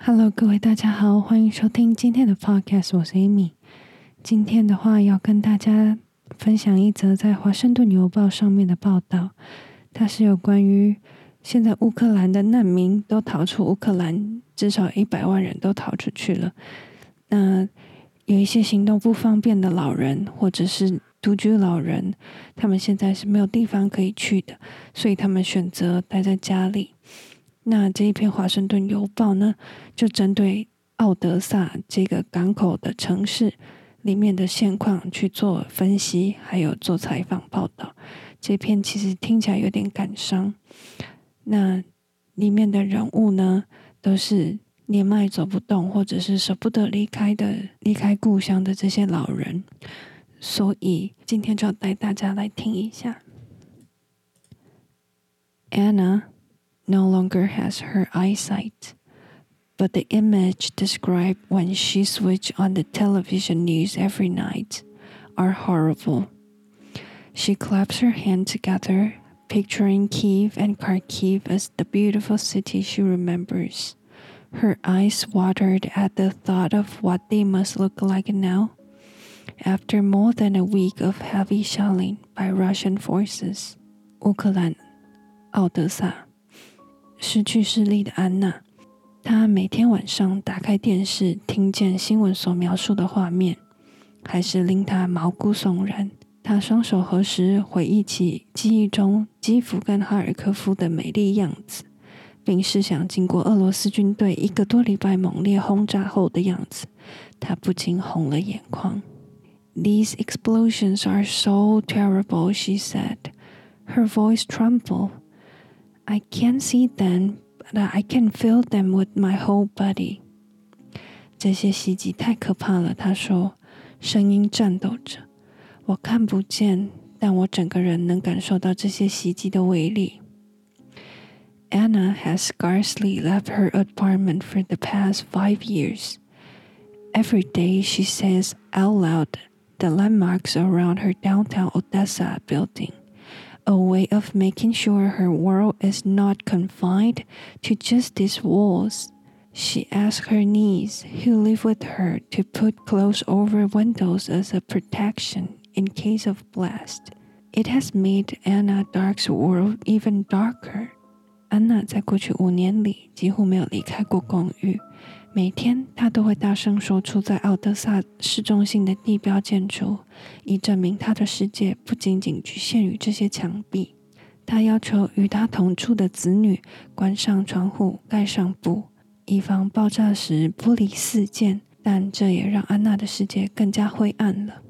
Hello，各位大家好，欢迎收听今天的 Podcast，我是 Amy。今天的话要跟大家分享一则在《华盛顿邮报》上面的报道，它是有关于现在乌克兰的难民都逃出乌克兰，至少一百万人都逃出去了。那有一些行动不方便的老人，或者是独居老人，他们现在是没有地方可以去的，所以他们选择待在家里。那这一篇《华盛顿邮报》呢，就针对奥德萨这个港口的城市里面的现况去做分析，还有做采访报道。这篇其实听起来有点感伤。那里面的人物呢，都是年迈走不动，或者是舍不得离开的、离开故乡的这些老人。所以今天就要带大家来听一下，Anna。no longer has her eyesight, but the image described when she switched on the television news every night are horrible. She claps her hands together, picturing Kiev and Kharkiv as the beautiful city she remembers. Her eyes watered at the thought of what they must look like now, after more than a week of heavy shelling by Russian forces. 乌克兰，奥德萨。 失去视力的安娜，她每天晚上打开电视，听见新闻所描述的画面，还是令她毛骨悚然。她双手合十，回忆起记忆中基辅跟哈尔科夫的美丽样子，并试想经过俄罗斯军队一个多礼拜猛烈轰炸后的样子，她不禁红了眼眶。These explosions are so terrible, she said. Her voice trembled. I can't see them, but I can feel them with my whole body. 这些袭击太可怕了，他说，声音颤抖着。我看不见，但我整个人能感受到这些袭击的威力。Anna has scarcely left her apartment for the past five years. Every day she says out loud the landmarks around her downtown Odessa building a way of making sure her world is not confined to just these walls. She asked her niece, who live with her, to put clothes over windows as a protection in case of blast. It has made Anna Dark's world even darker. 安娜在过去五年里几乎没有离开过公寓。 每天，他都会大声说出在奥德萨市中心的地标建筑，以证明他的世界不仅仅局限于这些墙壁。他要求与他同住的子女关上窗户、盖上布，以防爆炸时玻璃四溅。但这也让安娜的世界更加灰暗了。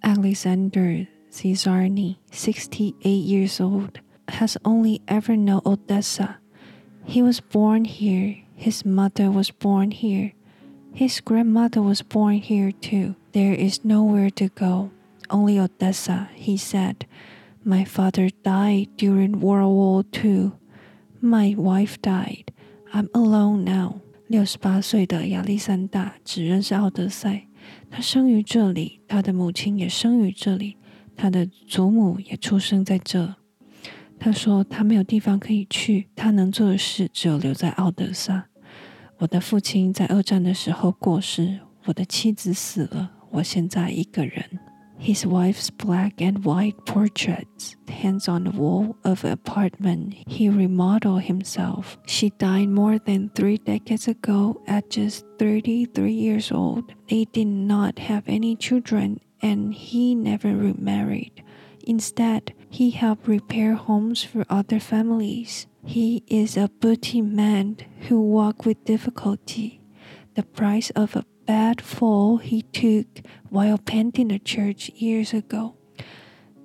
Alexander Cesarni, sixty-eight years old, has only ever known Odessa. He was born here. His mother was born here. His grandmother was born here too. There is nowhere to go. Only Odessa, he said. My father died during World War II. My wife died. I'm alone now. 六十八岁的亚历山大只认识奥德赛。他生于这里，他的母亲也生于这里，他的祖母也出生在这。他说他没有地方可以去，他能做的事只有留在奥德萨。 我的父亲在二战的时候过世，我的妻子死了，我现在一个人。His wife's black and white portraits hangs on the wall of an apartment he remodeled himself. She died more than three decades ago at just 33 years old. They did not have any children and he never remarried. Instead, he helped repair homes for other families. He is a booty man who walked with difficulty. The price of a bad fall he took while painting a church years ago.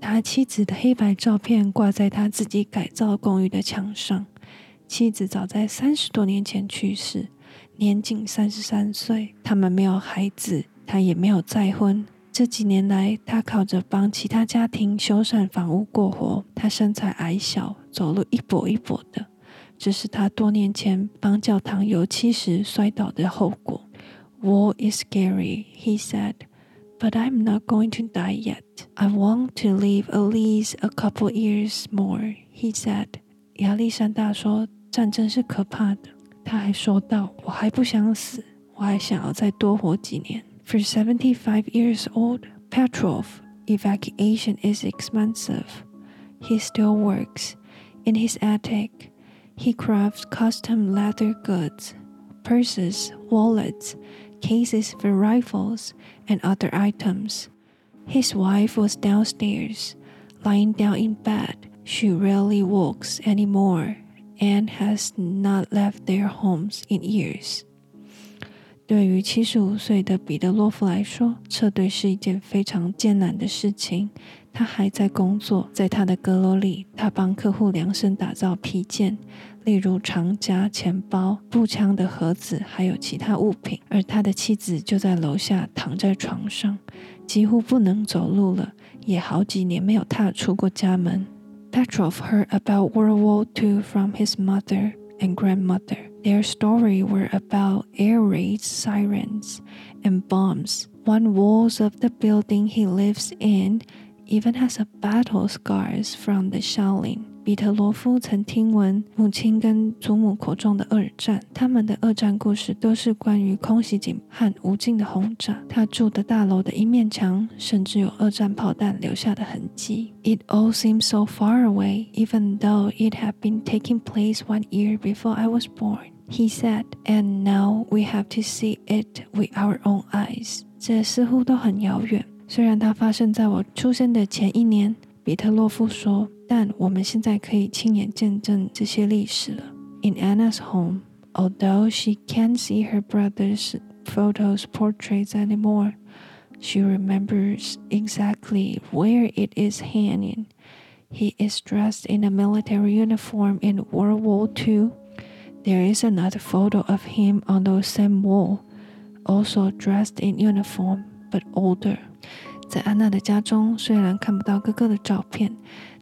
他妻子的黑白照片挂在他自己改造公寓的墙上。妻子早在三十多年前去世，年仅三十三岁。他们没有孩子，他也没有再婚。 这几年来，他靠着帮其他家庭修缮房屋过活。他身材矮小，走路一跛一跛的，这是他多年前帮教堂油漆时摔倒的后果。War is scary, he said, but I'm not going to die yet. I want to live at least a couple years more, he said. 亚历山大说：“战争是可怕的，他还说道：“我还不想死，我还想要再多活几年。” For seventy-five years old, Petrov, evacuation is expensive. He still works in his attic. He crafts custom leather goods, purses, wallets, cases for rifles, and other items. His wife was downstairs, lying down in bed. She rarely walks anymore and has not left their homes in years. 对于七十五岁的彼得洛夫来说，撤退是一件非常艰难的事情。他还在工作，在他的阁楼里，他帮客户量身打造皮件，例如长夹、钱包、步枪的盒子，还有其他物品。而他的妻子就在楼下躺在床上，几乎不能走路了，也好几年没有踏出过家门。Petrov heard about World War II from his mother and grandmother. Their story were about air raids, sirens, and bombs. One walls of the building he lives in even has a battle scars from the shelling. 比特罗夫曾听闻母亲跟祖母口中的二战，他们的二战故事都是关于空袭警和无尽的轰炸。他住的大楼的一面墙甚至有二战炮弹留下的痕迹。It all seems so far away, even though it had been taking place one year before I was born. He said, and now we have to see it with our own eyes. 这似乎都很遥远，虽然它发生在我出生的前一年。比特洛夫说。但我们现在可以亲眼见证这些历史了。In Anna's home, although she can't see her brother's photos portraits anymore, she remembers exactly where it is hanging. He is dressed in a military uniform in World War II. There is another photo of him on the same wall, also dressed in uniform but older. 在安娜的家中，虽然看不到哥哥的照片，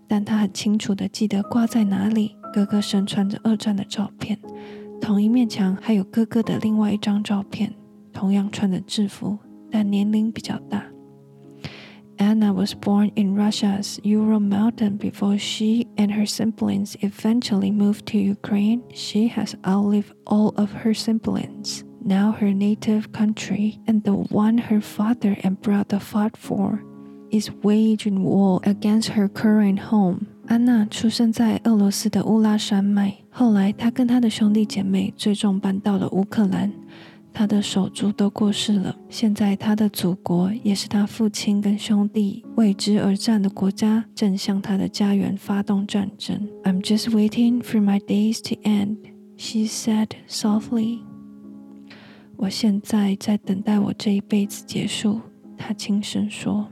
但他很清楚地记得挂在哪里。哥哥身穿着二战的照片，同一面墙还有哥哥的另外一张照片，同样穿着制服，但年龄比较大。Anna was born in Russia's Ural Mountain before she and her siblings eventually moved to Ukraine. She has outlived all of her siblings. Now her native country and the one her father and brother fought for is waging war against her current home. 安娜出生在俄罗斯的乌拉山脉，后来她跟她的兄弟姐妹最终搬到了乌克兰。 他的手足都过世了，现在他的祖国，也是他父亲跟兄弟为之而战的国家，正向他的家园发动战争。I'm just waiting for my days to end, she said softly. 我现在在等待我这一辈子结束，他轻声说。